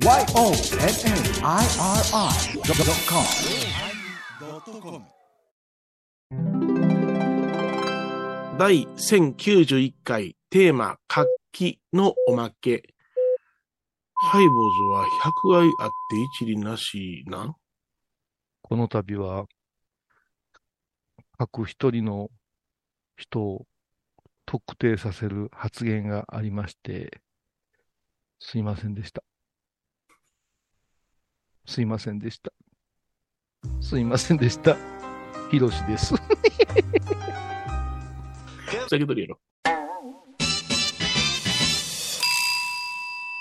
YONNIRI.com 第1091回テーマ活気のおまけ。ハイボーズは100害あって一理なしなんこの度は、各一人の人を特定させる発言がありまして、すいませんでした。すいませんでした。すいませんでした。ひろしです。だけどやろ。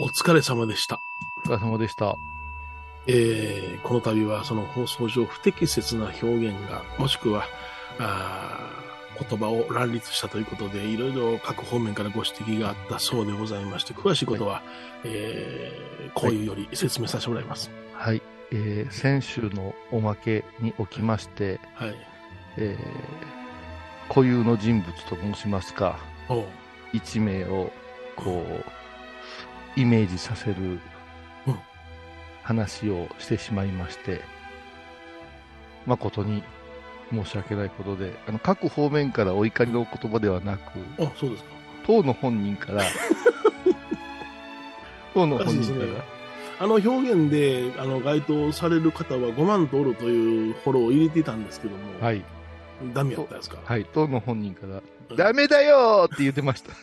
お疲れ様でした。お疲れ様でした。えー、この度はその放送上不適切な表現が、もしくは、あー言葉を乱立したということで、いろいろ各方面からご指摘があったそうでございまして、詳しいことは、えー、こういうより説明させてもらいます。はい。えー先週のおまけにおきまして、はい。えー固有の人物と申しますか、一名を、こう、イメージさせるうん。話をしてしまいまして、誠に申し訳ないことで、あの、各方面からお怒りの言葉ではなく、あ、そうですか。当の本人から、当の本人から、あの表現で、あの、該当される方は5万ドルというフォローを入れていたんですけども、はい、ダメやったですか？はい、当の本人から、うんダメだよーって言ってました。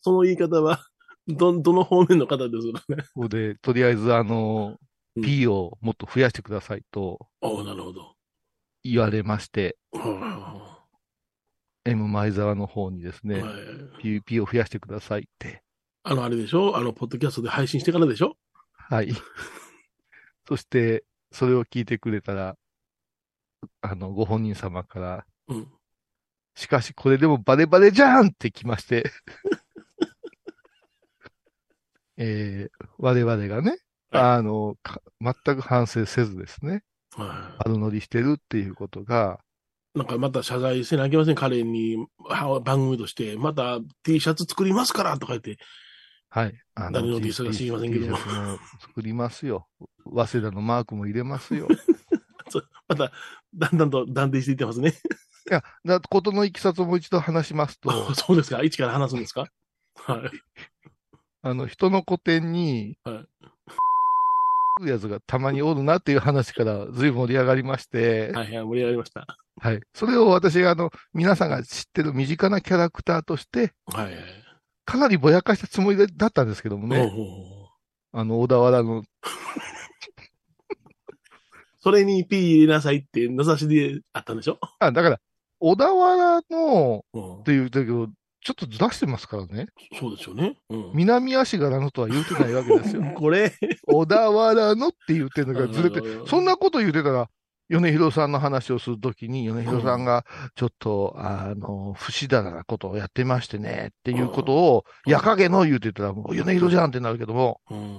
その言い方は、ど、どの方面の方ですかね？ここで、とりあえず、あの、うん P をもっと増やしてくださいとおうなるほど。言われまして、は M 前沢の方にですね、いはい P, P を増やしてくださいって。あの、あれでしょ？あの、ポッドキャストで配信してからでしょ？はい。そして、それを聞いてくれたら、あの、ご本人様から、うん。しかしこれでもバレバレじゃんって来まして、えー、我々がね、はあの、か全く反省せずですね、は悪乗りしてるっていうことが、い。なんかまた謝罪せなきゃいけません？彼に、は番組として、また T シャツ作りますからとか言って、はい。あ誰の T シャツか知りませんけども作りますよ。早稲田のマークも入れますよ。また、だんだんと断定していってますね。いや、だことのいきさつをもう一度話しますと、そうですか一から話すんですか？はい。あの、人の古典に、はいやつがたまにおるなっていう話からずいぶん盛り上がりまして、はいはい、盛り上がりました。はい。それを私があの、皆さんが知ってる身近なキャラクターとして、はいはい。かなりぼやかしたつもりだったんですけどもね、あの、小田原の、それに P 入れなさいって名指しであったんでしょ？あ、だから、小田原の、うんっ。ていうだけど、ちょっとずらしてますからね。そうですよね。うん。南足柄のとは言うてないわけですよ。これ、小田原のって言ってるのがずれてう、んそんなこと言うてたら、米広さんの話をするときに、米広さんが、ちょっと、あの、不死だらなことをやってましてね、っていうことを、うんやかげの言うてたら、もう米広じゃんってなるけども、うん。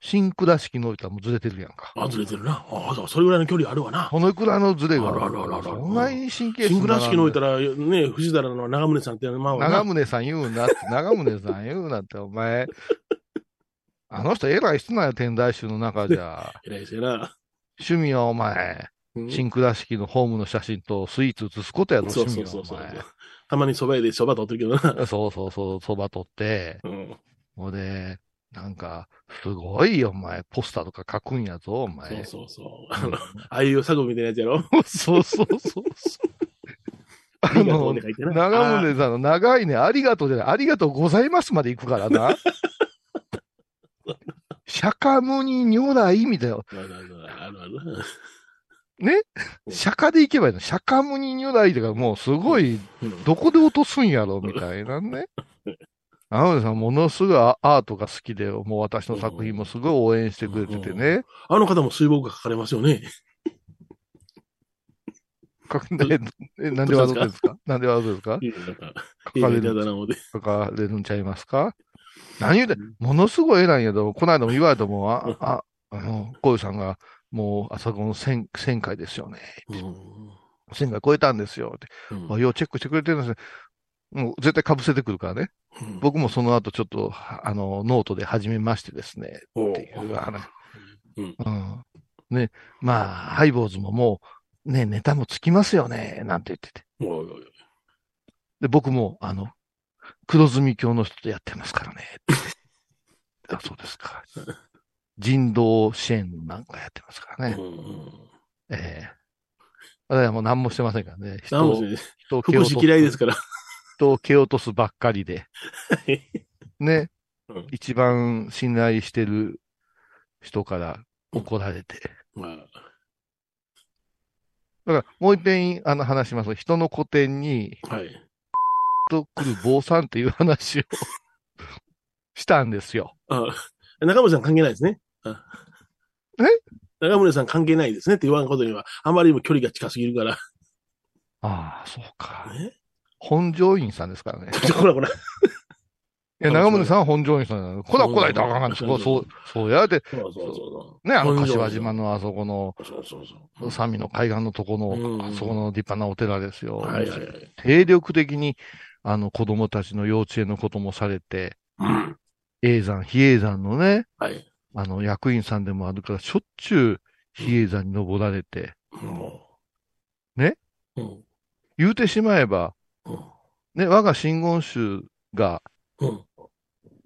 新倉敷の言ったらもうずれてるやんか。あ、ずれてるな。ああ、それぐらいの距離あるわな。このくらいのずれがあらあらあらあらそんなに神経質新倉敷においたら。ら、ね、藤原の長宗さんってまあ、長宗さん言うなって、長宗さん言うなって、お前、あの人偉い人なんや、天台宗の中じゃ。偉いですよな。趣味はお前、うん新倉敷のホームの写真とスイーツ写すことやろ、そうそうそうそう前。。たまに蕎麦屋で蕎麦取ってるけどな。そうそうそう、そば取って、うん。で、なんか、すごいよ、お前、ポスターとか書くんやぞ、おそう前。そうそう。あの、ああいう作業みたいなやつやろ。そうそうそうそう。あの。長宗さんの長いね、ありがとうじゃない、ありがとうございますまで行くからな。釈迦無に如来みたいな。あるある。ね？うん。釈迦で行けばいいの？釈迦無に如来とかもうすごい、うん。どこで落とすんやろ、みたいなね。長宗さん、ものすごいアアートが好きで、もう私の作品もすごい応援してくれててね。あの方も水墨画描かれますよね。かええなんで笑ってんですか？なんで笑ってんですか？書かれる。書かれるんちゃいますか？何言うて、ものすごい偉いんやけど、この間も言われたもん、あ、あ、あの、こういうさんが、もう、あそこの1000、1000回ですよね。うん1000回超えたんですよ。ってうんあようチェックしてくれてるんですね。もう絶対被せてくるからね。うん僕もその後ちょっと、あの、ノートで始めましてですね。っていう話。うんうん。ね、まあ、ハイボーズももう、ね、ネタもつきますよね、なんて言ってて。で、僕も、あの、黒住教の人とやってますからね。あ、そうですか。人道支援なんかやってますからね。うんうんええあれはもう何もしてませんからね。人を、人を福祉嫌いですから。人を蹴落とすばっかりで。ね。うん一番信頼してる人から怒られて。まあ、だから、もう一遍、あの話します。人の古典に、はい。と来る坊さんっていう話を したんですよ。あ中村さん関係ないですね。あ え？中村さん関係ないですねって言わんことには、あまりにも距離が近すぎるから。ああ、そうか。ね、本上院さんですからね。ほらほら。いや、長宗さんは本上院さんなの。こらこらいとあかんかんそう、そう、そうやって、そうそうそね、あの、柏島のあそこの、うそう。そうそう。三味の海岸のとこうんの、あそこの立派なお寺ですよ。はいはいはい。精力的に、あの、子供たちの幼稚園のこともされて、うん。永山、比叡山のね、はい。あの、役員さんでもあるから、しょっちゅう比叡山に登られて、もう。ね？うん。言うてしまえば、うん。ね、我が真言宗が、うん。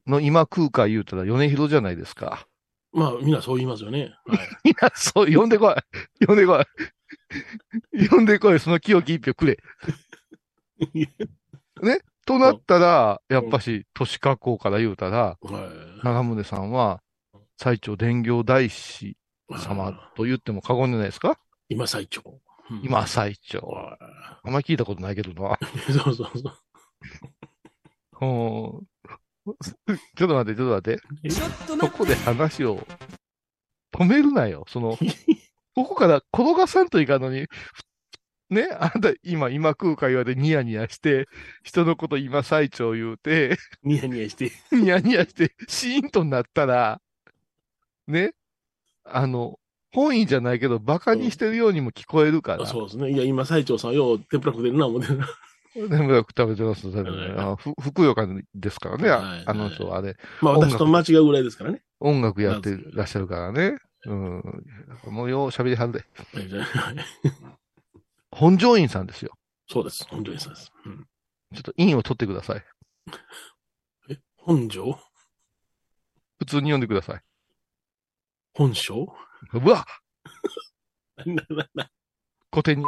の今空海言うたら米広じゃないですか。まあ、みんなそう言いますよね。はい。いや、そう、呼んでこい。呼んでこい。呼んでこい。その清き一票くれ。となったら、やっぱし、都市格好から言うたら、はい。長宗さんは、最長伝行大師様と言っても過言じゃないですか？今最長。うん今、最長。はあんまり聞いたことないけどな。い そうそうそう。うんちょっと待って、ちょっと待って。そこで話を止めるなよ。その、ここから転がさんといかんのに、ね、あんた今、今空会話でニヤニヤして、人のこと今最長言うて、ニヤニヤして。ニヤニヤして、シーンとなったら、ね、あの、本意じゃないけど、馬鹿にしてるようにも聞こえるから。そうですね。いや、今最長さん、よう、天ぷら食ってるな、思ってるな。でもよく食べてます、食べてますあふふくよかですからね、あはいあの人はあれ。まあ、私と間違うぐらいですからね。音楽やってらっしゃるからね。うん。もうよう喋りはるで。はい本上院さんですよ。そうです。本庄さんです。うんちょっと印を取ってください。え、本庄？普通に読んでください。本庄うわななな古典に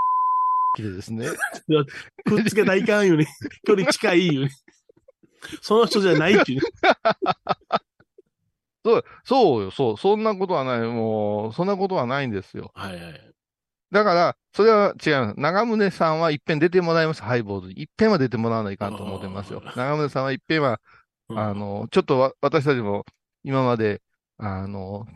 来てですね。くっつけたらいかんよね。距離近いよね。その人じゃないっていうね。そう、そうよ、そう。そんなことはない。もう、そんなことはないんですよ。はいはい。だから、それは違う。長宗さんは一遍出てもらいます、ハイボーズに。一遍は出てもらわないかんと思ってますよ長宗さんは一遍は、うんあ、の、ちょっとわ私たちも今まで、あの、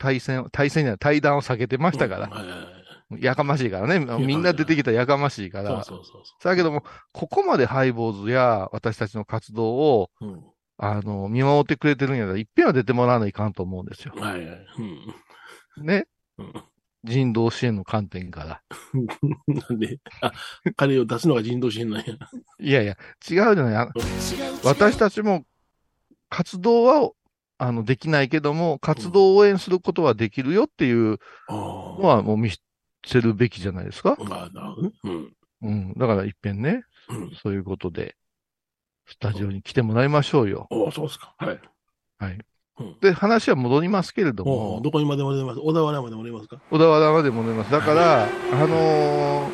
対戦、対戦には対談を避けてましたから、やかましいからね。みんな出てきたらやかましいかそうら。そうそうそだけども、ここまでハイボーズや私たちの活動を、う。うん。あの、見守ってくれてるんやったら、いっぺんは出てもらわないかんと思うんですよ。はいはい。うん。ね。うん人道支援の観点から。なんで、あ、彼を出すのが人道支援なんや。いやいや、違うじゃない。あ私たちも活動は、あの、できないけども、活動を応援することはできるよっていうあのはもう見せるべきじゃないですか。あ。まあ、なるほどね。うん。うん。だから一遍ね、うん。そういうことで、スタジオに来てもらいましょうよ。おそうですか。はい。はい。うん。で、話は戻りますけれども、おどこにまでも出ます？小田原までも出ますか？小田原まで戻ります。だから、あのー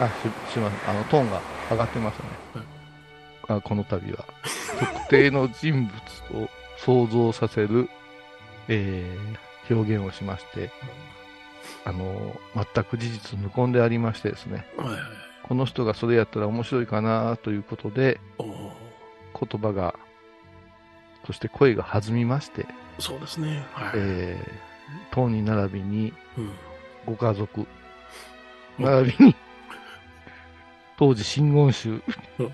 あ、し、しません。あの、トーンが上がってますね。あこの度は。特定の人物を想像させる、えー表現をしまして、あのー全く事実無根でありましてですね、はいはい。この人がそれやったら面白いかなということで、お言葉が、そして声が弾みまして、そうですね。はい。えー、当人並びにうん。ご家族、うん並びに、当時真言宗うん、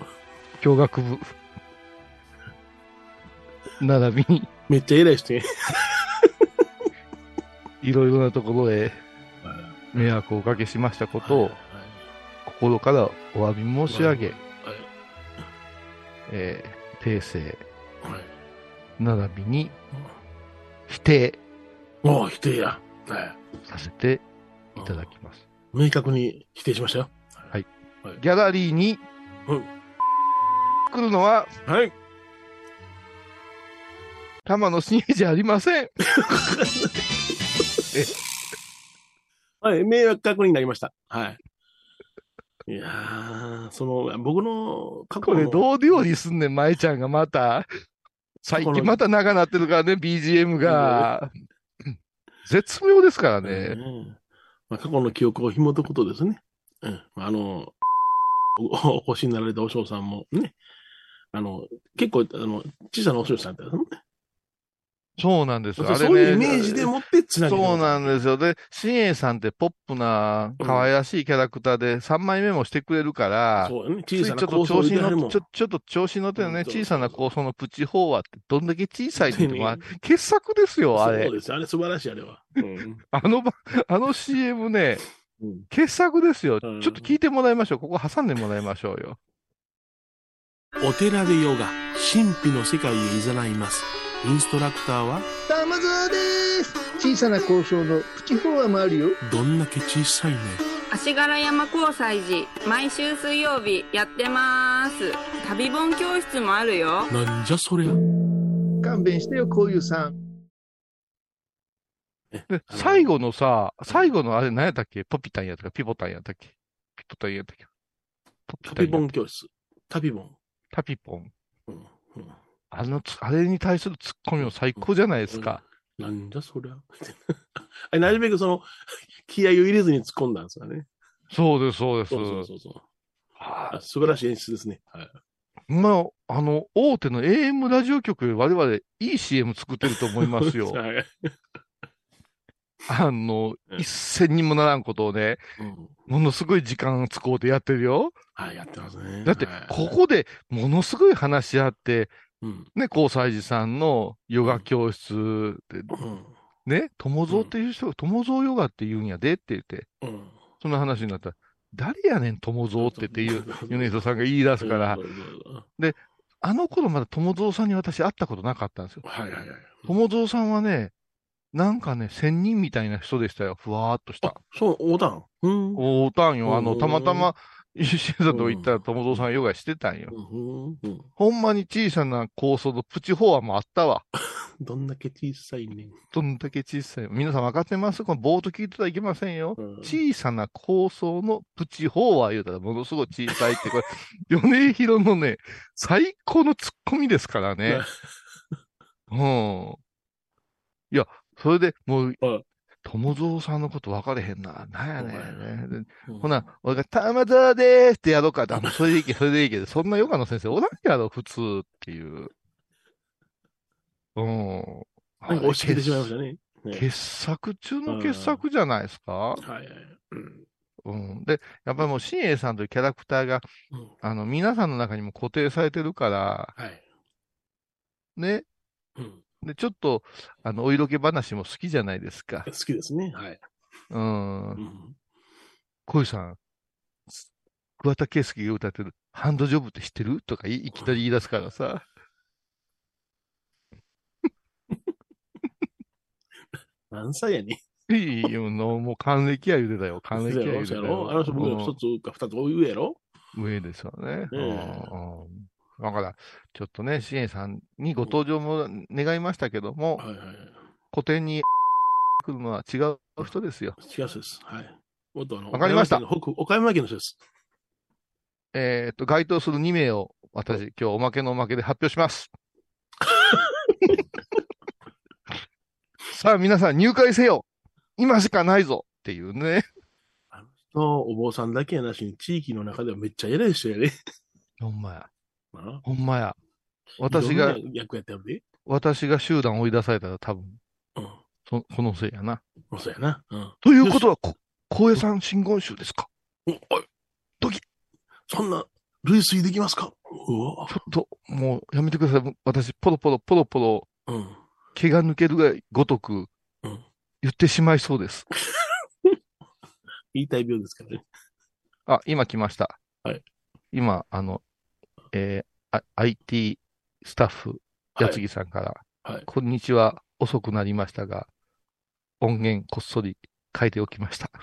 教学部、並びに、めっちゃ偉い人ね。いろいろなところへはい迷惑をおかけしましたことをはい、心からお詫び申し上げ、はいえー訂正、はい。並びに否定もう否定や。はい。させていただきます。明確に否定しましたよ。ギャラリーにうん来るのははい。玉野真也じゃありません。はい。迷惑確認になりました。はい。いやー、その、僕の過去この。れどう料理すんねん、舞ちゃんがまた。最近また長なってるからね、BGM が。絶妙ですからね。ねまあ、過去の記憶を紐解くことですね。うん。あの、おお越しになられたお嬢さんもね、あの、結構、あの、小さなお嬢さんだったよね。そうなんですよ。あれね。そういうイメージでもってつなげてそうなんでですよ。で、新栄さんってポップな、可愛らしいキャラクターで3枚目もしてくれるから、そうよね。ついちょっと小さな構想調子にであるもん乗っちょ、ちょっと調子に乗ってるね、うんそうそう小さな構想のプチ飽和ってどんだけ小さいって言っても、あ ね傑作ですよ、あれそう。です。あれ素晴らしい、あれは。うん。あのば、あの CM ね、うん傑作ですよ。ちょうんっと聞いてもらいましょう。ここ挟んでもらいましょうよ。お寺でヨガ、神秘の世界へ誘います。インストラクターは、玉沢です小さな交渉のプチフォアもあるよどんだけ小さいね。足柄山交際時毎週水曜日やってます旅本教室もあるよなんじゃそりゃ。勘弁してよこういうさんねで、最後のさ、最後のあれ何やったっけ？ポピタンやったか、ピボタンやったっけ？ピポタンやったっけ？ポピタ旅ンや本教室。旅本。タピポン。うん。うんあのつ、あれに対するツッコミも最高じゃないですか。なんじゃそりゃ。あれなるべくその、気合を入れずに突っ込んだんですよね。そうです、そうです。そうそうそうそう。はあ素晴らしい演出ですね。はい。いまあ、あの、大手の AM ラジオ局我々いい CM 作ってると思いますよ。はい。あの、うん一銭にもならんことをね、うん。ものすごい時間使うてやってるよ。はい、やってますね。だってはい、ここでものすごい話し合って、うん。ね、交際寺さんのヨガ教室で、うん。ね、友蔵っていう人が、友蔵ヨガって言うんやでって言って、うん。その話になったら、誰やねん、友蔵ってっていう、米人さんが言い出すからそ、うそうそうあの頃まだ友蔵さんに私会ったことなかったんですよ。はいはいはい。友蔵さんはね、なんかね、仙人みたいな人でしたよ。ふわーっとしたあ。、そう、横断。うん。おーたんよ。あの、うんたまたま、石井さんとこ行ったら友蔵さんヨガしてたんよ。ほんまに小さな構想のプチフォアもあったわ。どんだけ小さいねん。どんだけ小さい。皆さん分かってます？このボート聞いてたらいけませんよ。うん小さな構想のプチフォア言うたらものすごい小さいって、これ、米広のね、最高のツッコミですからね。うん。いや、それでもううん、友蔵さんのこと分かれへんな。なんやねんね。うんほな、俺が、たまざでーすってやろうかって、あ、もうそれでいいけど、それでいいけど、そんなヨガの先生おらんやろ、普通っていう。うん。なんか押し切ってしまいましたね。ね傑作中の傑作じゃないですか？はいはい。うんうん。で、やっぱりもう、新栄さんというキャラクターが、うんあの、皆さんの中にも固定されてるから、はい。ね。うん。で、ちょっと、あの、お色気話も好きじゃないですか。好きですね。はい。うんう。ん。小井さん、桑田佳祐が歌ってる、ハンドジョブって知ってる？とかいいきなり言い出すからさ。何歳やね いいよ、のもう還暦や言うてたよ。還ん。暦や言うてたよ。あの人僕の一つか二つ上やろ？うん上ですよね。ええうんうんだから、ちょっとね、支援さんにご登場も願いましたけども、はいはいはい。古典に来るのは違う人ですよ。違う人です。はい。もっとあの、わかりました岡山県の北岡山県の人です。えっと、該当する2名を私、今日おまけのおまけで発表します。さあ、皆さん入会せよ今しかないぞっていうね。あの人、お坊さんだけやなしに、地域の中ではめっちゃ偉い人やね。ほんまや。なほんまや。私が役やってるで。私が集団追い出されたら多分、うん。そこのせいやな。そうやな。うん。ということは、こ光栄さん真言宗ですか？おおい、ドキそんな、類推できますか？うわちょっと、もうやめてください。私、ポロポロ、ポロポロ、うん。毛が抜けるがごとくうん。言ってしまいそうです。言いたい病ですからね。あ、今来ました。はい。今、あの、えーあ IT スタッフ、はいやつぎさんから、はいこんにちは、遅くなりましたが、音源こっそり書いておきました。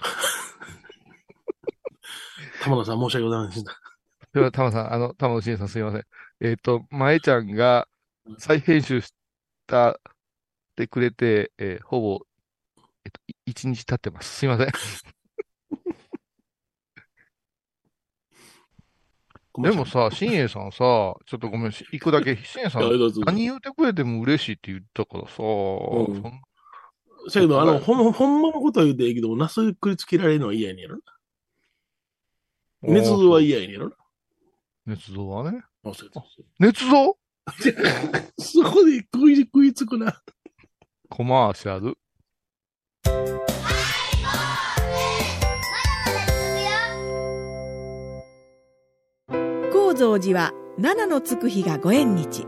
玉田さん申し訳ございませんでした。では、玉さん、あの、玉野真さんすいません。えっ、と、まえちゃんが再編集した、ってくれて、えーほぼ、えっ、と、い一日経ってます。すいません。でもさ、新栄さんさ、ちょっとごめん、し行くだけ、新栄さん、何言うてくれても嬉しいって言ったからさ、んそんせやけど、あの、ほん、ほんまのことは言うていいけど、なすくりつけられるのは嫌やねんやろな。捏造は嫌やねんやろな。捏造はね。あそうそう捏造？そこで食い、食いつくな。コマーシャル？高蔵寺は七のつく日がご縁日。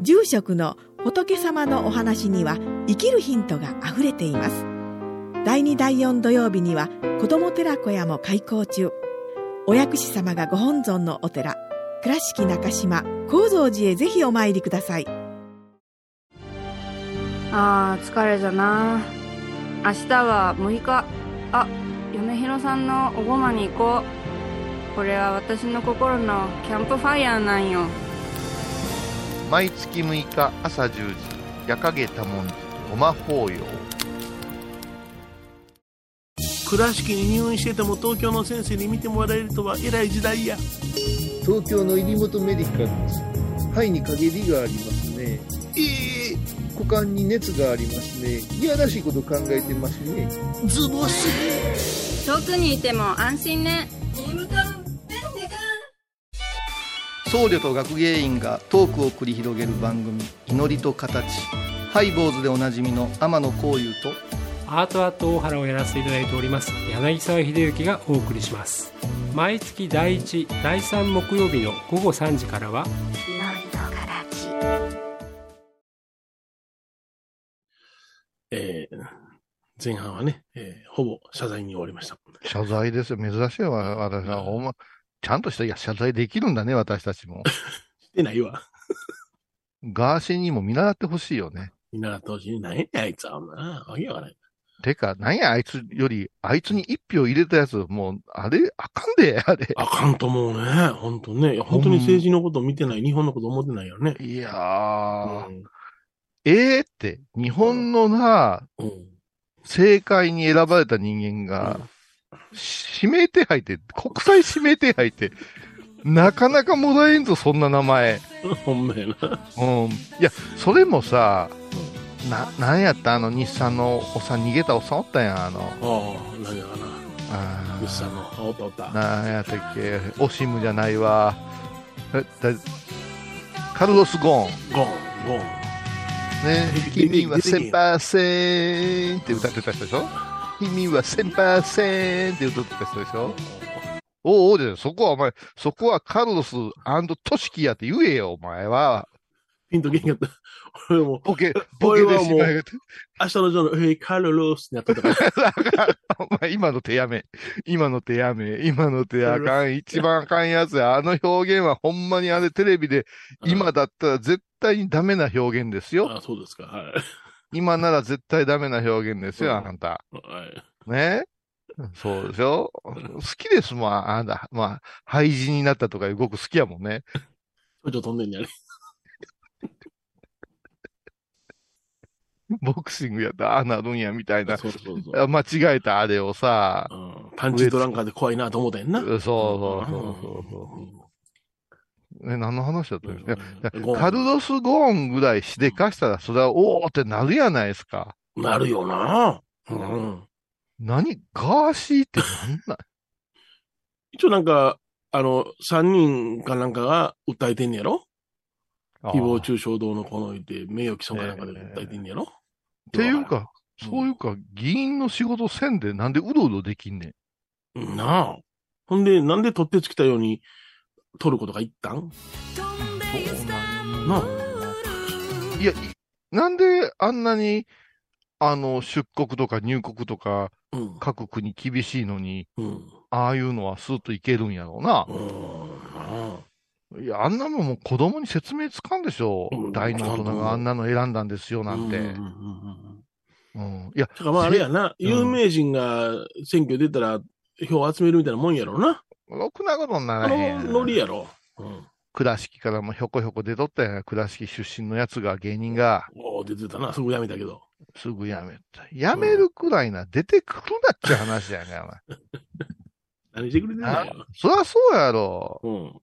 住職の仏様のお話には生きるヒントがあふれています。第2第4土曜日には子ども寺小屋も開校中。お薬師様がご本尊のお寺倉敷中島・高蔵寺へぜひお参りください。あー疲れじゃな。明日は6日。あ米広さんのおごまに行こう。これは私の心のキャンプファイヤーなんよ毎月6日朝10時、夜影多文字、ごま法要。倉敷に入院してても東京の先生に見てもらえるとは偉い時代や。東京の入元メディカルです肺に陰りがありますねええ股間に熱がありますねいやらしいこと考えてますねズボス。遠くにいても安心ね僧侶と学芸員がトークを繰り広げる番組「祈りと形」ハイ坊主でおなじみの天野幸雄とアートアート大原をやらせていただいております柳沢秀幸がお送りします毎月第1第3木曜日の午後3時からはえー前半はね、えーほぼ謝罪に終わりました。謝罪ですよ。珍しいわ、私は。ほんま、ちゃんとした、いや、謝罪できるんだね、私たちも。してないわ。ガーシーにも見習ってほしいよね。見習ってほしい。何やあいつは。なわけわからない。てか、なんや、あいつより、あいつに一票入れたやつ、もう、あれ、あかんで、あれ。あかんと思うね。本当ね。本当に政治のこと見てない、日本のこと思ってないよね。いやー、うんええって、日本のな、うん。政界に選ばれた人間が、指名手配って、国際指名手配って、なかなかもらえんぞ、そんな名前。ほんまやな。うん。いや、それもさ、な、なんやった？あの日産のおっさん逃げたおっさんおったやん、あの。ああ、何やかな。あー日産の、あおったおった。なんやったっけ、オシムじゃないわ。えだカルロス・ゴーン。ゴン、ゴン。ね君は出て1000%パーセンって歌ってた人でしょ？君は1000%パーセンって歌ってた人でしょ？おうおうで、そこはお前、そこはカルロストシキやって言えよ、お前は。ピンとけんかった。俺も、ボケ、ボケでしまい。明日のジョーの、えー、カルロスになってた から。お前、今の手やめ。今の手やめ。今の手あかん。一番あかんやつや。あの表現はほんまにあれテレビで、今だったら絶対にダメな表現ですよ。あそうですか。はい。今なら絶対ダメな表現ですよ、うんあんた。はい。ね？そうでしょ好きですもん、あんた。まあ、廃人になったとかいうごく好きやもんね。ちょっと飛んでんねやね。ボクシングやったらああなるんや、みたいな。そうそうそう。間違えたあれをさ、うんパンチドランカーで怖いなと思ったやんな。そうそうそうそうえ、何の話だったんですか？ゴンカルロス・ゴーンぐらいしでかしたら、それは、おーってなるやないですか。なるよな。うん。何ガーシーってなんなん 一応なんか、あの、三人かなんかが訴えてんねやろ？誹謗中傷道のこのいて、名誉毀損かなんかで訴えてんねやろ？っていうか、そういうか、議員の仕事せんでなんでうろうろできんねん？うんなあ。ほんで、なんで取ってつきたように取ることが言ったんなあ。いや、いなんであんなに、あの、出国とか入国とか、うん。各国厳しいのに、うん。ああいうのはスーッといけるんやろうな。ういや、あんなもんもう子供に説明つかんでしょ。うん大の大人があんなの選んだんですよ、なんて。いや、だからまああれやな、有名人が選挙出たら票集めるみたいなもんやろうな。ろくなことになあらへんのノリやろ。うん。倉敷からもひょこひょこ出とったやん。倉敷出身のやつが、芸人が、おー出てたな。すぐやめたけど。すぐやめた。やめるくらいな、出てくるなっちゅう話やねん、お前。何してくれてんだよ。そりゃそうやろ。うん。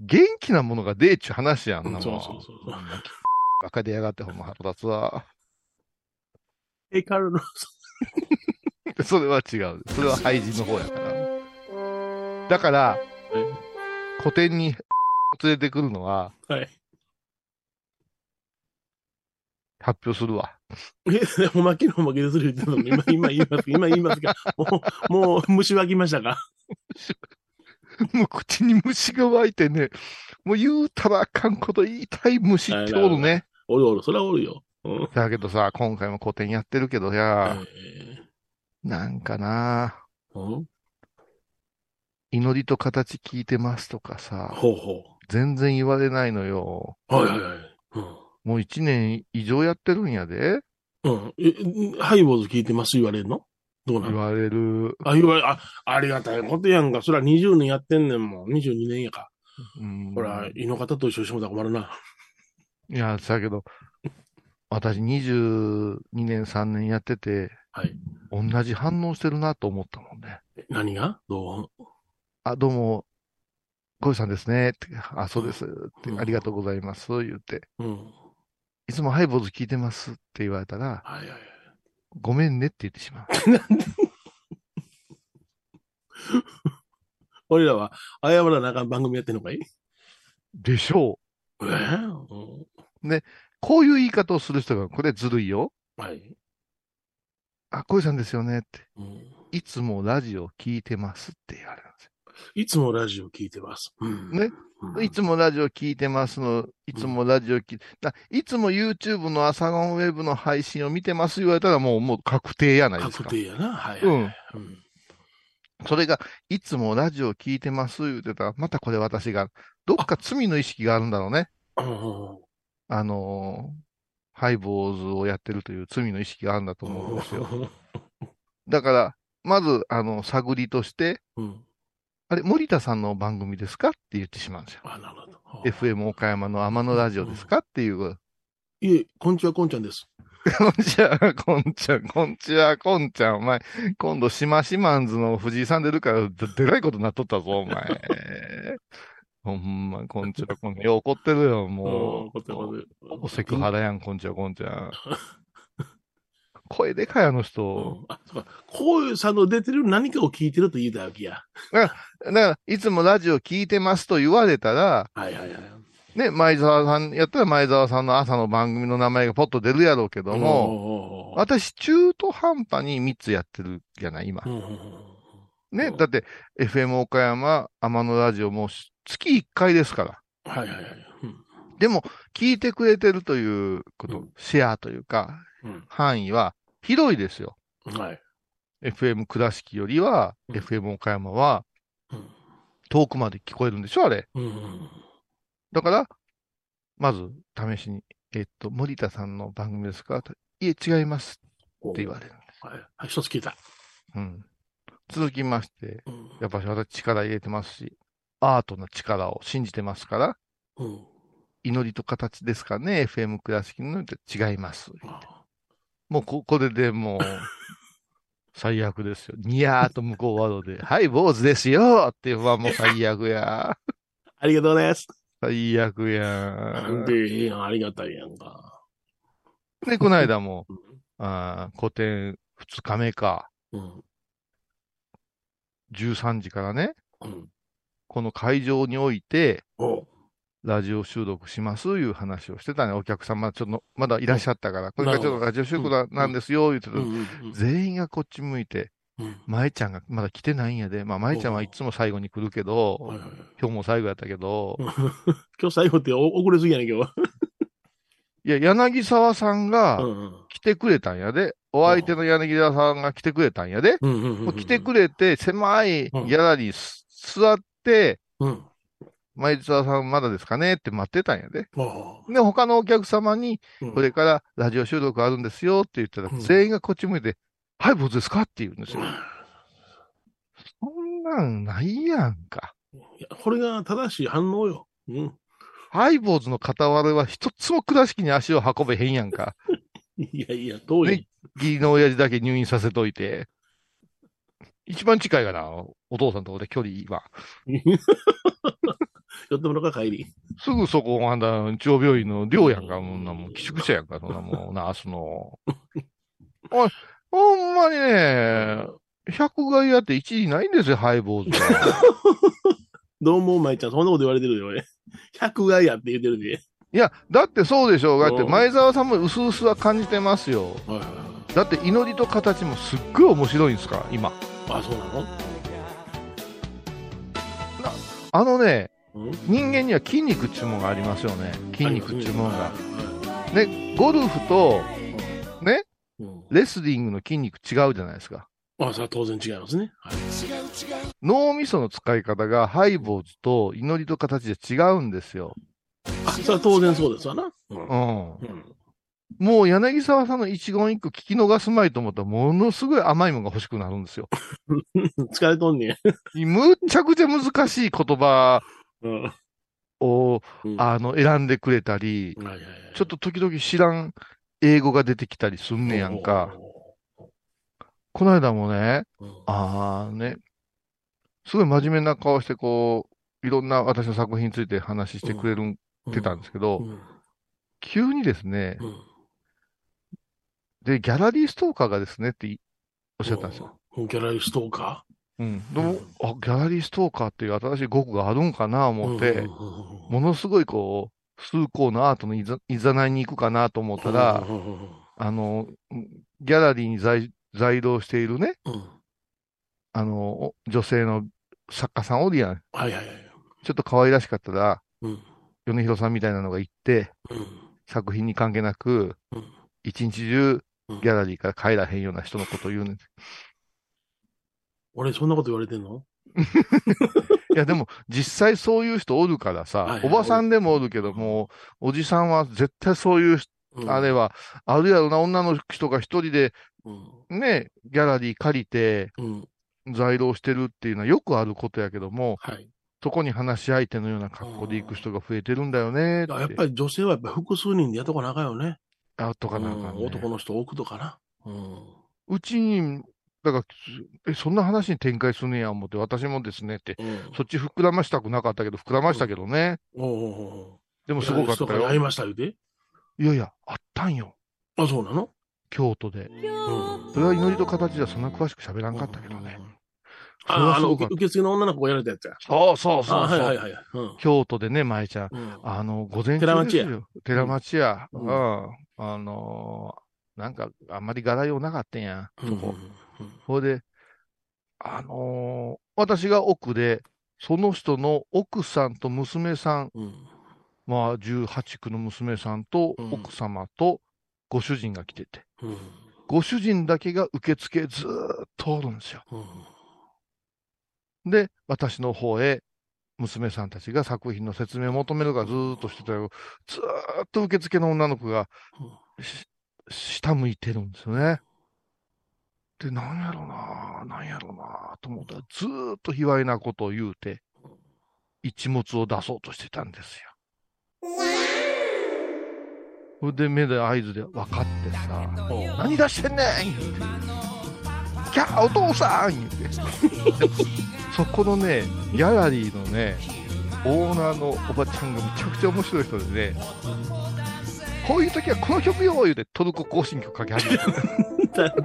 元気なものが出えっちゅう話やんなもん。そうそうそうそう。バカでやがってほんま腹立つわ。え、カルロス。それは違う。それは廃人の方やから。だから、古典に 連れてくるのははい。発表するわ。え、おまけのおまけでする言ってたのに、今、今言います、今言いますが、もう、もう虫湧きましたか？もう口に虫が湧いてね、もう言うたらあかんこと言いたい虫っておるね。おるおる、それはおるよ。うん。だけどさ、今回も古典やってるけどや、えなんかな、ーうん祈りと形聞いてますとかさ、ほうほ全然言われないのよ。う。はいはいはい。もう一年以上やってるんやで。うん。うん。え、ハイボーズ聞いてます？言われるの？どうなの言われる。あ、言われ、あ、ありがたいことやんか。そら20年やってんねんもん。22年やか。うんほら、胃の方と一緒にしてもらったら困るな。いや、だけど、私22年3年やってて、はい。同じ反応してるなと思ったもんね。え何が？どう？あ、どうも、ゴイさんですね。ってあ、そうです。ってうんありがとうございます。言って。うん。いつもハイボーズ聞いてますって言われたら、はいはいはい。ごめんねって言ってしまう。俺らは謝らなあかん番組やってんのかい？でしょう。え？うんこういう言い方をする人が、これずるいよ。はい。あ、ゴイさんですよねって。うんいつもラジオ聞いてますって言われるんですよ。いつもラジオ聞いてます。うんね。うんいつもラジオ聞いてますの、いつもラジオ聞いだいつも YouTube の朝ゴンウェブの配信を見てます言われたらもう、もう確定やないですか。確定やな。はい、うん。はいうん。それが、いつもラジオ聞いてます言うてたら、またこれ私が、どっか罪の意識があるんだろうね。うんあのーハイボーズをやってるという罪の意識があるんだと思うんですよ。だから、まず、あの、探りとして、うん。あれ、森田さんの番組ですか？って言ってしまうんですよ。あ、なるほど。FM 岡山の天野ラジオですか？っていう。いえ、こんにちは、こんちゃんです。こんちは、こんちゃん、こんちは、こんちゃん、お前、今度、しましまんずの藤井さん出るから、ででらいことなっとったぞ、お前。ほんま、こんちは、こんちゃん。よう怒ってるよ、もう んこってこう。っておセクハラやん、こんちは、こんちゃん。声でかい、あのう人。んあ、そうか。こういうさんの出てる何かを聞いてると言いたいわけや。だから、いつもラジオ聞いてますと言われたら、はいはいはい。ね、前澤さん、やったら前澤さんの朝の番組の名前がポッと出るやろうけども、も私、中途半端に3つやってるじゃない、今。ね、うんだって、FM 岡山、天野ラジオもし月1回ですから。はいはいはい。うんでも、聞いてくれてるということ、うんシェアというか、うん範囲は広いですよ。はい。FM 倉敷よりは、うん FM 岡山はうん遠くまで聞こえるんでしょ、あれ。うんうんだから、まず、試しに、えっと、森田さんの番組ですか？といえ、違いますって言われるんです。はい。はい、一つ聞いた。うん。続きまして、うんやっぱし私力入れてますし、アートの力を信じてますから、うん。祈りと形ですかね、FM 倉敷のって違います。あもうここれでもう、最悪ですよ。ニヤーっと向こうワードで、はい、坊主ですよっていうのはもう最悪や。ありがとうございます。最悪やなんでいいやん、ありがたいやんか。で、この間も、あー古典2日目か、うん。13時からね、うん。この会場において、ラジオ収録しますいう話をしてたね。お客様、ちょっと、まだいらっしゃったから、これからちょっとラジオ収録ななんですよ、言ってた全員がこっち向いて、うん。舞ちゃんがまだ来てないんやで。まあ、舞ちゃんはいつも最後に来るけど、はいはいはい今日も最後やったけど、今日最後ってお遅れすぎやねん、今日は。いや、柳沢さんが来てくれたんやで。お相手の柳沢さんが来てくれたんやで。来てくれて、狭いギャラリーす座って、うん。前澤さんまだですかねって待ってたんやで。で、他のお客様に、うんこれからラジオ収録あるんですよって言ったら、うん全員がこっち向いて、はい、坊主ですかって言うんですよ。そんなんないやんか。いやこれが正しい反応よ。うん。ハイボーズの片割れは一つも倉敷に足を運べへんやんか。いやいや、どういう。ね義理の親父だけ入院させといて。一番近いかな、お父さんとこで距離は。寄ってもらうか、帰り。すぐそこ、あんた、中央病院の寮やんか、そんなもん、寄宿舎やんか、そんなもん、ナースの。おい、ほんまにね、百害やって一時ないんですよ、ハイボーズは。どうも、舞ちゃん、そんなこと言われてるよ、俺。100がやって言ってるで。いや、だってそうでしょう。だってうん前澤さんも薄々は感じてますよ。はいはいはい。だって祈りと形もすっごい面白いんですから、今。あ、そうなの？あのね、うん人間には筋肉っていうものがありますよね。筋肉っていうものが。はで、ゴルフとね、レスリングの筋肉違うじゃないですか。あ、それは当然違いますね。はい。脳みその使い方がハイボーズと祈りと形で違うんですよ。あ、それは当然そうですわな。うんう。ん。うんもう柳沢さんの一言一句聞き逃すまいと思ったらものすごい甘いものが欲しくなるんですよ。疲れとんねむっちゃくちゃ難しい言葉うん。を、うんあの、選んでくれたり、ちょっと時々知らん英語が出てきたりすんねやんか。。この間もね、うんあーね、すごい真面目な顔してこう、いろんな私の作品について話してくれるん、てたんですけど、うん急にですね、うんで、ギャラリーストーカーがですねっていおっしゃったんですよ。うん。ギャラリーストーカうあ、ギャラリーストーカーっていう新しい語句があるんかなー思って、ものすごいこう、崇高なアートのいざいざないに行くかなと思ったら、あの、ギャラリーに在在労しているね、うん。あの、お女性の作家さんおるやん。はいはいはい。ちょっと可愛らしかったら、うん。米広さんみたいなのが行って、うん。作品に関係なくうん、一日中うん。ギャラリーから帰らへんような人のことを言うねん。い俺、そんなこと言われてんの？や、でも、実際そういう人おるからさ、はいはいおばさんでもおるけども、おじさんは絶対そういう人、うんあれは、あるやろな、女の人が一人でうんね、ギャラリー借りてうん。在労してるっていうのはよくあることやけども、はい。そこに話し相手のような格好で行く人が増えてるんだよね。やっぱり女性はやっぱ複数人でやっとかなあかんよね。あとかなんか、ん男の人多くとかな。うん。うちに、だから、え、そんな話に展開すんねや思って、私もですねって、うん。そっち膨らましたくなかったけど、膨らましたけどね。おうおうおうでもすごかったよ。いやりました言うて？いやいや、あったんよ。あ、そうなの？京都で。うん。それは祈りと形ではそんな詳しく喋らんかったけどね。それあ、あの、受付の女の子がやられたやつや。そうそうそうあ、そう、はいはいはい。うん。京都でね、舞ちゃん。うんあの、午前中寺町やですよ。寺町や。ううんん。あのーなんか、あんまり柄用なかったんや。そこ。それで、あのー私が奥で、その人の奥さんと娘さん、うん。うん。まあ、18区の娘さんとうん奥様とご主人が来てて、うん。ご主人だけが受付ずーっとおるんですよ。うん。で、私の方へ、娘さんたちが作品の説明を求めるからずーっとしてたよ。ずーっと受付の女の子がし下向いてるんですよね。で、なんやろな、なんやろな、と思ったら、ずっと卑猥なことを言うて、一物を出そうとしてたんですよ。それで目で合図で分かってさ、何出してんねん言うて。キャーお父さん言うて。そこのね、ギャラリーのね、オーナーのおばちゃんがめちゃくちゃ面白い人でね、こういう時はこの曲よ言うてトルコ行進曲かけ始めた。だか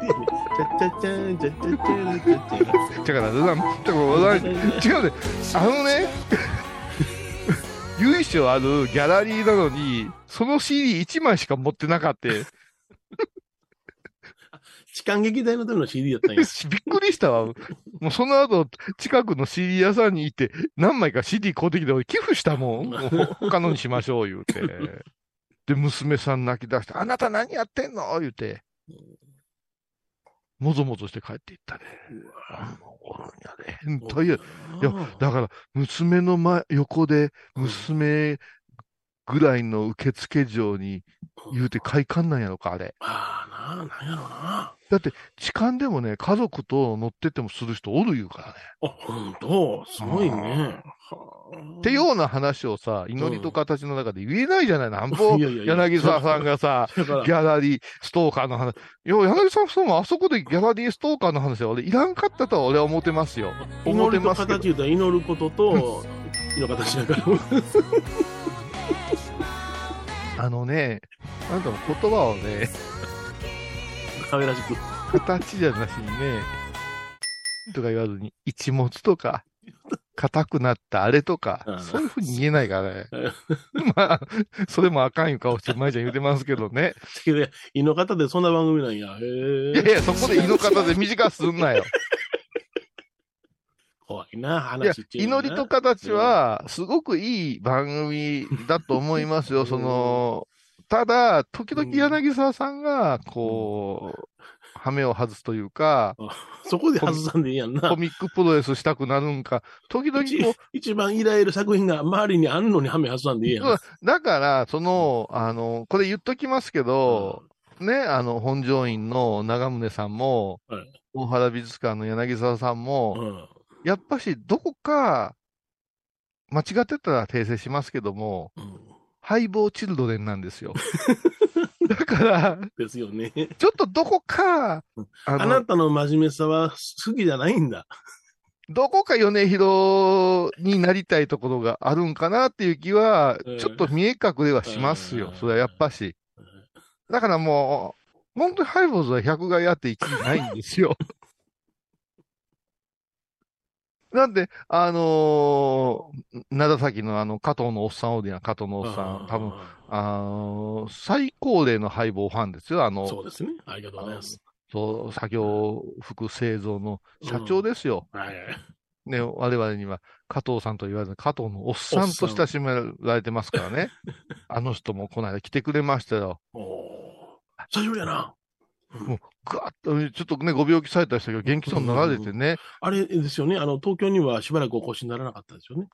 ら、だから、違うね。あのね、由緒あるギャラリーなのに、その CD1 枚しか持ってなかった。痴漢劇団のための CD やったんや。びっくりしたわ。もうその後、近くの CD 屋さんに行って、何枚か CD 買うてきて、俺寄付したもん。も他のにしましょう、言うて。で、娘さん泣き出して、あなた何やってんの言うて。もぞもぞして帰っていったね。変態や。いや、だから、娘の前、横で、娘ぐらいの受付嬢に言うて快感なんやろか、あれ。まあな、なんやろうな。だって、痴漢でもね、家族と乗ってってもする人おる言うからね。あ、ほんと、すごいね。ってような話をさ、祈りと形の中で言えないじゃない、なんぼいやいやいや柳沢さんがさ、ギャラリー、ストーカーの話。いや、柳沢さんもあそこでギャラリーストーカーの話は俺いらんかったとは俺は思ってますよ。思ってますけど形。言うたら祈ることと、祈の形だから。あのね、なんだろう、言葉をね、可愛らしく。形じゃなしにね、とか言わずに、一物とか、硬くなったあれとかう、んそういうふうに言えないからね。まあ、それもあかんいう顔して、舞ちゃん言うてますけどね。胃の方でそんな番組なんや。いやいや、そこで胃の方で短くすんなよ。怖いな、話って、い祈りと形は、すごくいい番組だと思いますよ。その、ただ、時々柳沢さんが、こう、羽目を外すというか、そこで外さんでいいやんな。コ。ミックプロレスしたくなるんか、時々一こう、一番依頼える作品が周りにあんのにハメ外さんでいいやん。だから、その、あの、これ言っときますけど、ね、あの、本庄院の長宗さんも、はい。大原美術館の柳沢さんも、うん。やっぱし、どこか、間違ってたら訂正しますけども、うんハイボーチルドレンなんですよ。だから、ですよね。ちょっとどこか、あなたの真面目さは好きじゃないんだ。どこか米広になりたいところがあるんかなっていう気はうん、ちょっと見え隠れはしますよう。んそれはやっぱし。だからもう、本当にハイボーズは100害あって1位ないんですよ。なんで、あのー、長崎のあの、加藤のおっさんおるやん、加藤のおっさん。多分、あのー最高齢のハイボーファンですよ。あの、そうですね。ありがとうございます。そう、作業服製造の社長ですよ。はいはい。ね、我々には加藤さんと言わず、加藤のおっさんと親しめられてますからね。あの人もこの間来てくれましたよ。おー久しぶりやな。もう、ガーッと、ちょっとね、ご病気された人が元気そうになられてね。あれですよね。あの、東京にはしばらくお越しにならなかったですよね。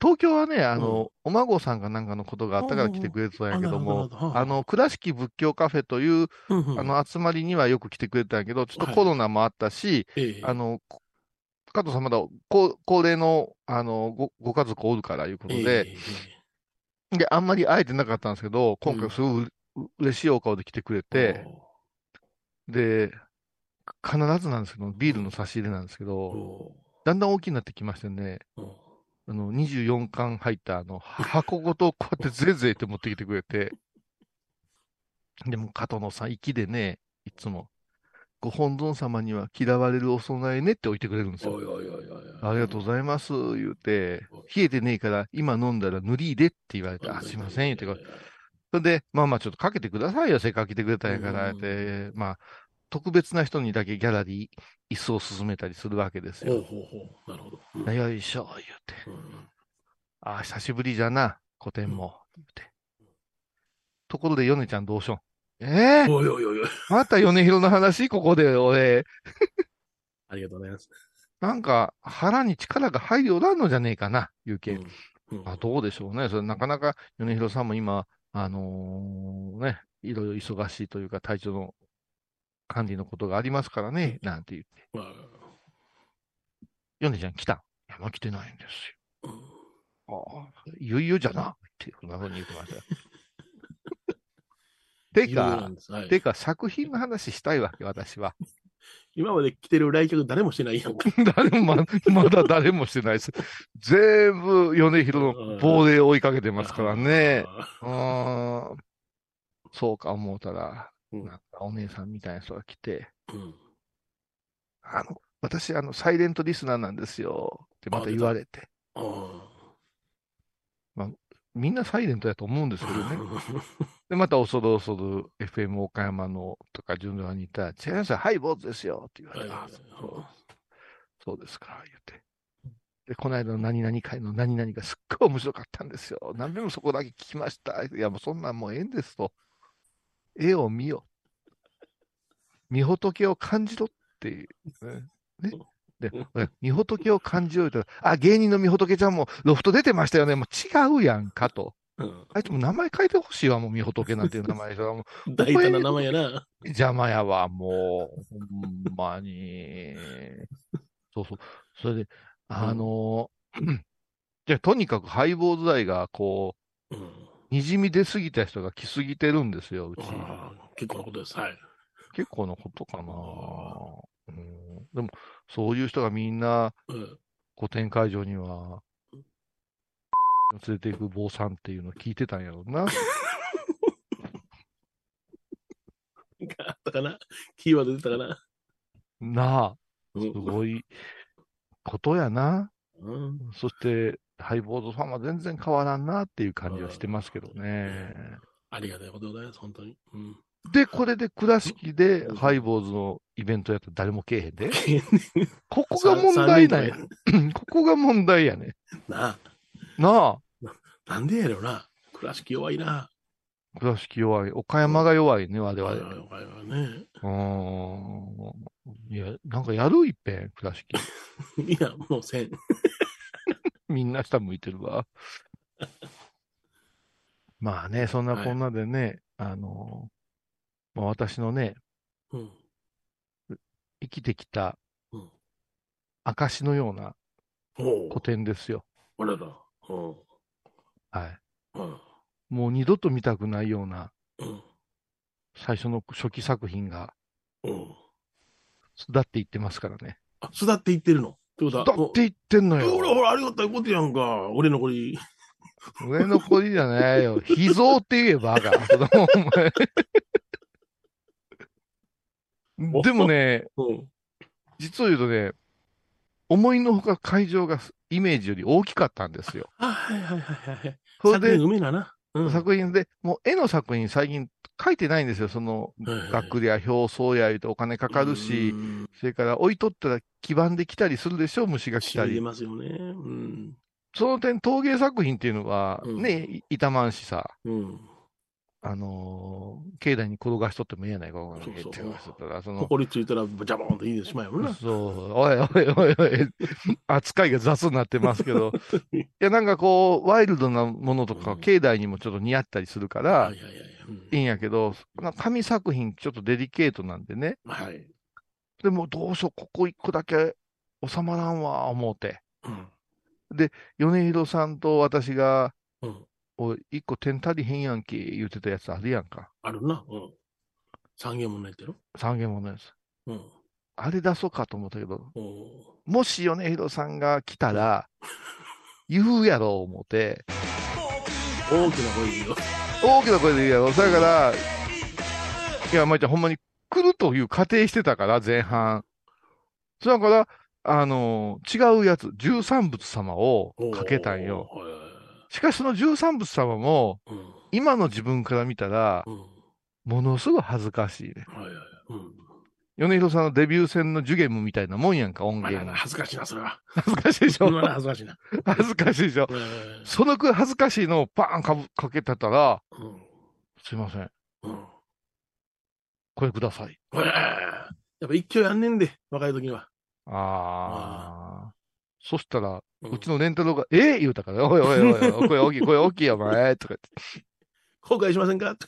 東京はね、あの、お孫さんがなんかのことがあったから来てくれてたんやけどもあの、倉敷仏教カフェという、あの、集まりにはよく来てくれたんやけど、ちょっとコロナもあったし、ええ。あの、こ加藤さんまだ高高齢の、あの、ご、ご家族おるからいうことで、えで、あんまり会えてなかったんですけど、今うん。回すごい嬉しいお顔で来てくれえて、で、必ずなんですけど、ビールの差し入れなんですけど、おだんだん大きくなってきましてね、あの、24巻入ったあの、箱ごとこうやってぜいぜいって持ってきてくれて、でも、加藤野さん、粋でね、いつも、ご本尊様には嫌われるお供えねって置いてくれるんですよ。ありがとうございます、言うて、冷えてねえから、今飲んだら塗りでって言われて、あ、すいません、言うてそれで、まあまあちょっとかけてくださいよ、せっかく来てくれたんやから、うんって、まあ、特別な人にだけギャラリー、椅子を勧めたりするわけですよ。ほうほうほう。なるほど。うんよいしょ、言うて。うんああ、久しぶりじゃな、古典も、言うて。ところで、ヨネちゃんどうしよんええおいおいおいおい。また米広の話？ここで、俺、ありがとうございます。なんか、腹に力が入りおらんのじゃねえかな、いうけ。うんうんあどうでしょうね。それなかなか米広さんも今、あのね、いろいろ忙しいというか、体調の管理のことがありますからね、なんて言って。まあ米ちゃん来たんいや、まあ来てないんですうんよ。ああ、いよいよじゃな、っていうふうなふうに言ってましたよ。てかはいてか、作品の話したいわけ、私は。今まで来てる来客誰もしてないやんか。誰もま、まだ誰もしてないです。全部、米広の棒で追いかけてますからね。ああーそうか思うたら、うんなんかお姉さんみたいな人が来て、ーうんあの、私、あの、サイレントリスナーなんですよ。ってまた言われて。あみんなサイレントやと思うんですけどね。ーで、また恐る恐る FM 岡山のとか順番に行ったら、違いますよ、ハイボーズですよって言われて、あそうそうですか、言って。で、この間の何々会の何々がすっごい面白かったんですよ。何べもそこだけ聞きました。いや、もうそんなんもうええんですと。絵を見よ。みほとけを感じろっていう。ね。ねで、みほとけを感じろって言ったら、あ、芸人のみほとけちゃんもロフト出てましたよね。もう違うやんかと。うん。あいつも名前変えてほしいわ、もうみほとけなんていう名前が。もう大胆な名前やな。邪魔やわ、もう。ほんまに。そうそう。それで、あのー じゃあ、とにかくハイボーズ代が、こうにじみ出すぎた人が来すぎてるんですよ、うち。結構なことです。はい。結構なことかな。うん、でも、そういう人がみんな、うん。古典会場には、連れていく坊さんっていうのを聞いてたんやろうな。あったかな？キーワード出たかな？なあ、すうん。ごいことやな。うん。そして、ハイボードファンは全然変わらんなっていう感じはしてますけどね。ありがたいことでございます、本当に。うん。で、これで倉敷でハイボーズのイベントやったら誰もけえへんで。ここが問題だよ。ここが問題やね。なあ。なあ、なんでやろな。倉敷弱いな。倉敷弱い。岡山が弱いね、我々。弱い弱い弱いね。うーん。いや、なんかやるいっぺん、倉敷。いや、もうせん。みんな下向いてるわ。まあね、そんなこんなでね、あの、まあ、私のね、うん。生きてきたうん証のような古典ですよ。あれだ。うん。はい。うん。もう二度と見たくないようなうん。最初の初期作品がうん。巣立っていってますからね。あ、巣立っていってるの？ってことは巣立っていってんのおほらよ。ほら、ありがたいことやんか。俺のこれ。上の子じゃないよ。秘蔵って言えばが。お前でもね、うん。実を言うとね、思いのほか会場がイメージより大きかったんですよ。あ、はいはいはいはい。それでなな。うん。作品で、もう絵の作品最近書いてないんですよ。その、学理や表層や言うとお金かかるし、うんそれから置いとったら黄ばんできたりするでしょ、虫が来たり。ますよね。うん。その点、陶芸作品っていうのは、うんね、い傷まんしさ、うん。あのー境内に転がしとってもええやないか、こそうそうそのほ、こりついたら、ジャボーンといいでしまうよな。そう、おいおいおいおい、扱いが雑になってますけど、いや、なんかこう、ワイルドなものとか、うん境内にもちょっと似合ったりするからはい、はいんやけど、紙作品ちょっとデリケートなんでね、はい。でもどうしよう、ここ一個だけ収まらんわ、思うて。うん。米広さんと私が、うん。おい、一個点足りへんやんけ、言うてたやつあるやんか。あるな。うん。三軒もないってろ？三軒ものやつ。うん。あれ出そうかと思ったけど、おもし米広さんが来たら、言うやろ、思って。大きな声でいいよ。大きな声で言うやろ。だから、いや、まいちゃん、ほんまに来るという仮定してたから、前半。そだから、あの違うやつ、十三仏様をかけたんよ。しかし、その十三仏様も、はい今の自分から見たらう、ん。うん。ものすごい恥ずかしいね。はいはい。うん。米広さんのデビュー戦のジュゲムみたいなもんやんか、音まあ源が。恥ずかしいな、それは。恥ずかしいでしょ？恥ずかしいな。恥ずかしいでしょ？そのくらい恥ずかしいのをバーンかぶかけてたら、うん。すいません、うん。これください。やっぱ一挙やんねんで、若い時には。ああ。そしたら、ううちのレンタルが、え？え言うたから、おいおいおいおい、声大きい、声大きいよ、お前、とか言って、後悔しませんかって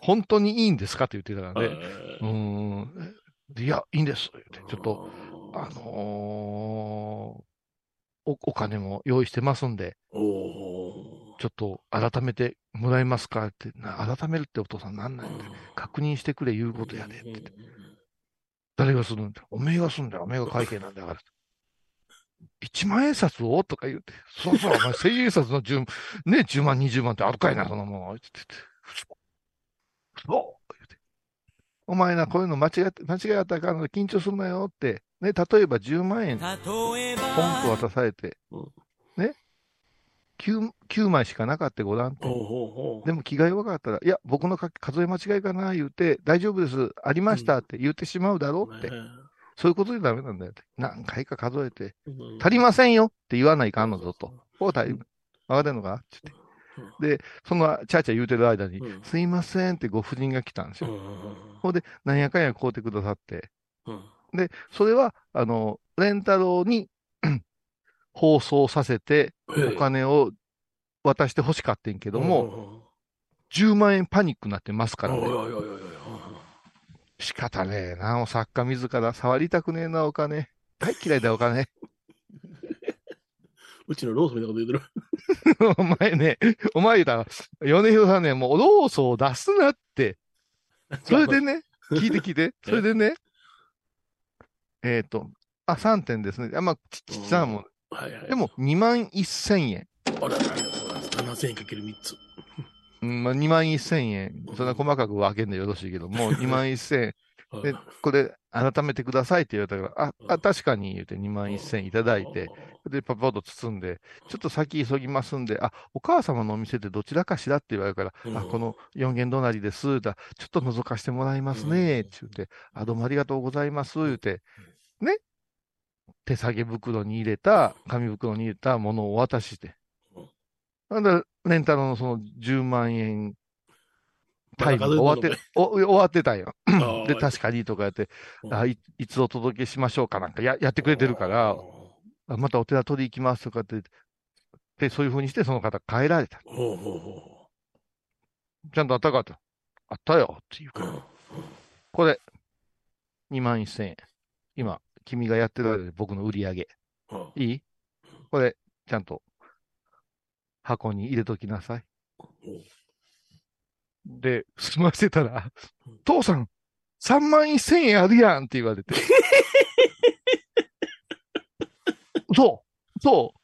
本当にいいんですか？って言ってたからね。えうーん。でいや、いいんです。ちょっと、ああのーお、お金も用意してますんで、ちょっと改めてもらえますか？って、な改めるってお父さんなんなんだよ確認してくれ言うことやでって言って。誰がするんだ？おめえがするんだよ。おめえが会計なんだから。1万円札を？とか言うて。そうそう、お前1000円札の10、ね、10万、20万ってあるかいな、そんなもん。って言って。そう言うて。お前な、こういうの間違って、間違いあったかんので緊張するなよって。ね、例えば10万円、ポンと渡されてうん、ね、9、9枚しかなかったごらんってでも気が弱かったら、いや、僕のか数え間違いかな、言うて、大丈夫です、ありましたって言ってしまうだろうって。そういうことでダメなんだよって。何回か数えて、足りませんよって言わないかんのぞと。こう足り、わかってんのか？って言って。で、その、ちゃーちゃー言うてる間に、うんすいませんってご婦人が来たんですうん。よ。うんほんで、なんやかんや買うてくださって、うんで、それは、あの、レンタロウに 放送させて、うんお金を渡して欲しかってんけども、も、10万円パニックになってますからね。仕方ねえな、お作家自ら触りたくねえな、お金。大嫌いだ、お金。うちのローソンみたいなこと言ってる。お前ね、お前言うたら、米広さんね、もうローソンを出すなって。それでね、聞いて聞いて。それでね、えっ、と、あ、3点ですね。あ、まあ、ちちっちゃなもん。はいはい。でも、2万1000円。あら、ありがとうございます。7000円かける3つ。うん、まあ、2万1000円。そんな細かく分けんでよろしいけども、2万1000円。で、これ、改めてくださいって言われたから、あ、あ確かに言うて2万1000円いただいて、、で、パパッと包んで、ちょっと先急ぎますんで、あ、お母様のお店ってどちらかしらって言われるから、うん。あ、この四軒隣です、だ、ちょっと覗かしてもらいますね、って言って、あ、どうもありがとうございます、言うて、ね、手提げ袋に入れた、紙袋に入れたものをお渡しして。うん。なんだ、レンタルのその10万円、タイム終わって、お終わってたんよ。あ で、確かにとかやって、うんあい、いつお届けしましょうかなんかややってくれてるから、あまたお寺取り行きますとかって、で、そういう風にしてその方帰られた。ちゃんとあったかった。あったよっていううから。これ、2万1000円。今、君がやってる僕の売り上げ。うんいい？これ、ちゃんと箱に入れときなさい。で、済ませたら、父さん、3万1000円あるやんって言われて。そうそう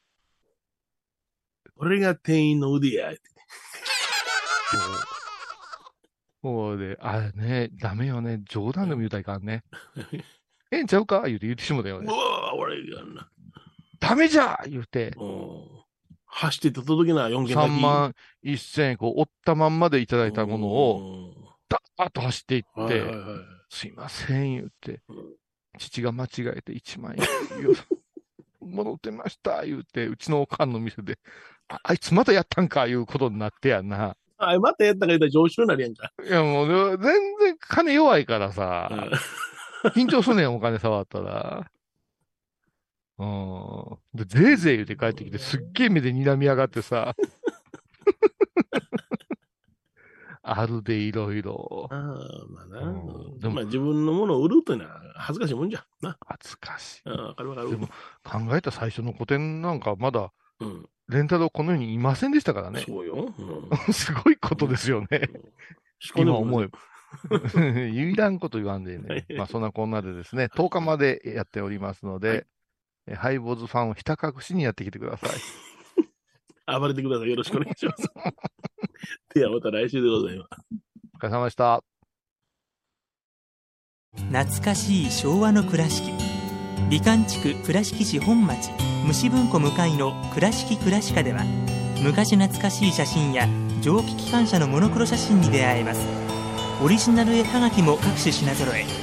これが店員の腕や。もうで、あれね、ダメよね。冗談でも言うたらいかんね。ええんちゃうか？言うて言ってしもたようね。わぁ、俺がな。ダメじゃ言うて、うん走ってって届けな、4件3万1000円、こう、折ったまんまでいただいたものを、を、ダーッと走っていって、はいはいはい。すいません、言ってうん、父が間違えて1万円戻ってました、言うて、うちのおかんの店で、ああいつまたやったんか、いうことになってやんな。あ、またやったか言ったら上司になるやんか。いや、もう、全然金弱いからさ、うん緊張すんねん、お金触ったら。うん。で、ぜいぜい言うて帰ってきて、すっげえ目で睨みやがってさ。あるで、いろいろ。ああ、まあな。うんでもまあ自分のものを売るというのは恥ずかしいもんじゃ。な。恥ずかしい。うんわかるわかる。でも考えた最初の古典なんか、まだ、うん、レンタルこの世にいませんでしたからね。そうよ。うん すごいことですよね。今思えば。ば。いらんこと言わんでね。まあそんなこんなでですね、10日までやっておりますので、はいえハイボーズファンをひた隠しにやってきてください。暴れてください。よろしくお願いします。ではまた来週でございます。お疲れ様でした。懐かしい昭和の倉敷美観地区倉敷市本町虫文庫向かいの「倉敷倉歯科」では昔懐かしい写真や蒸気機関車のモノクロ写真に出会えますオリジナル絵はがきも各種品揃え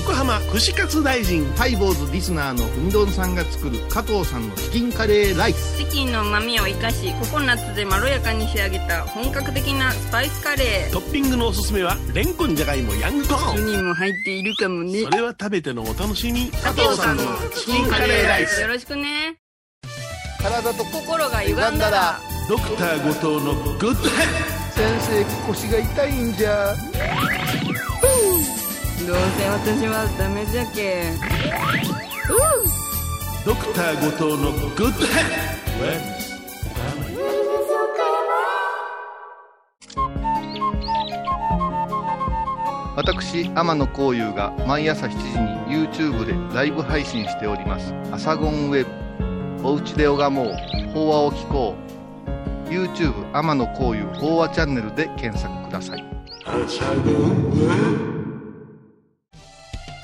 横浜串カツ大臣。ハイボーズリスナーのうみどんさんが作る加藤さんのチキンカレーライス。チキンの旨味を生かしココナッツでまろやかに仕上げた本格的なスパイスカレー。トッピングのおすすめは、レンコンじゃがいもヤングコーン。にも入っているかもね。それは食べてのお楽しみ。加藤さんのチキンカレーライス。よろしくね。体と心が歪んだら。ドクター後藤のグッドヘッ先生腰が痛いんじゃどうせ私はダメじゃけドクター後藤のグッドヘッ私天野幸雄が毎朝7時に YouTube でライブ配信しております「アサゴンウェブ」「おうちで拝もう。法話を聞こう。YouTube 天野幸雄法話チャンネルで検索ください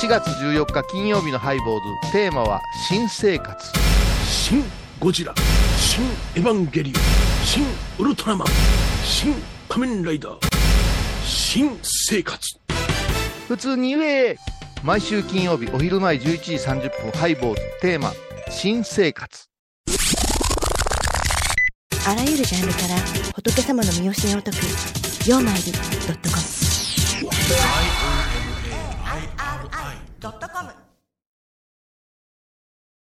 4月14日金曜日のハイボーズ。テーマは新生活。新ゴジラ。新エヴァンゲリオン。新ウルトラマン。新仮面ライダー。新生活。普通に言え。毎週金曜日お昼前11時30分ハイボーズ。テーマ新生活。あらゆるジャンルから仏様の身教えを解く「曜マイルドットコム」ドットコム